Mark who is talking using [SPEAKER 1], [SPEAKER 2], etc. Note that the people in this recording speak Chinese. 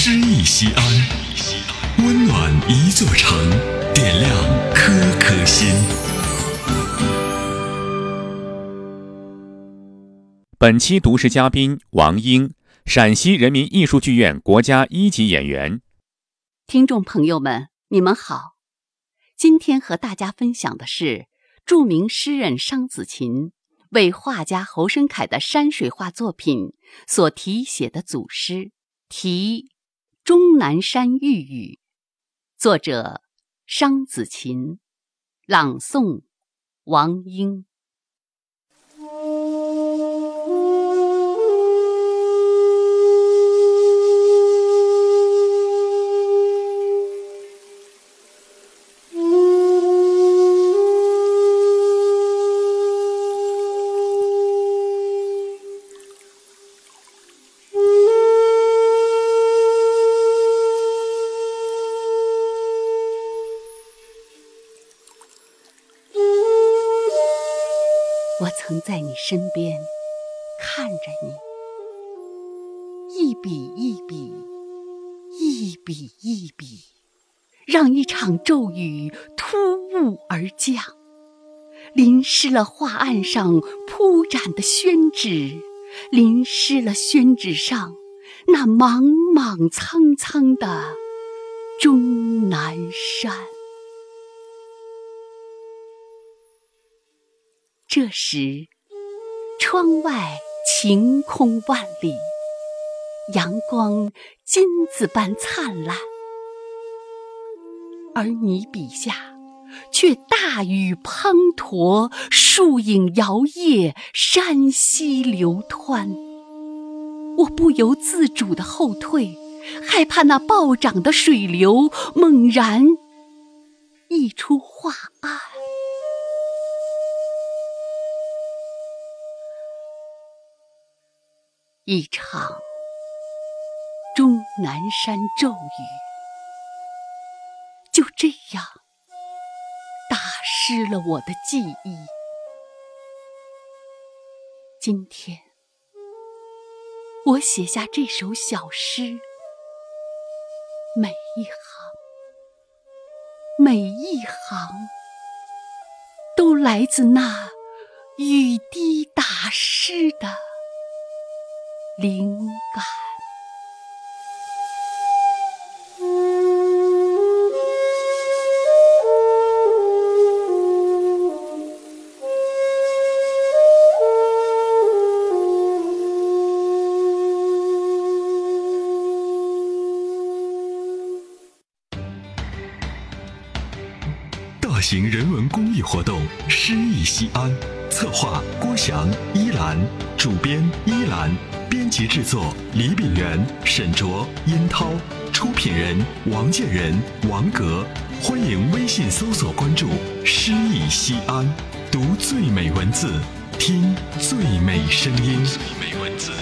[SPEAKER 1] 诗意西安，温暖一座城，点亮颗颗心。
[SPEAKER 2] 本期读诗嘉宾王英，陕西人民艺术剧院国家一级演员。
[SPEAKER 3] 听众朋友们，你们好，今天和大家分享的是著名诗人商子琴为画家侯生凯的山水画作品所题写的组诗。题终南山遇雨，作者商子琴，朗诵王英。我曾在你身边看着你，一笔一笔，一笔一笔，让一场骤雨突兀而降，淋湿了画案上铺展的宣纸，淋湿了宣纸上那莽莽苍苍的终南山。这时，窗外晴空万里，阳光金子般灿烂，而你笔下却大雨滂沱，树影摇曳，山溪流湍。我不由自主的后退，害怕那暴涨的水流猛然溢出画案。一场终南山骤雨，就这样打湿了我的记忆。今天，我写下这首小诗，每一行，每一行，都来自那雨滴打湿的。灵感。
[SPEAKER 1] 大型人文公益活动《诗意西安》，策划郭翔、依兰，主编依兰。编辑制作：李炳源、沈卓、殷涛，出品人：王建仁、王格。欢迎微信搜索关注“诗意西安”，读最美文字，听最美声音。最美文字，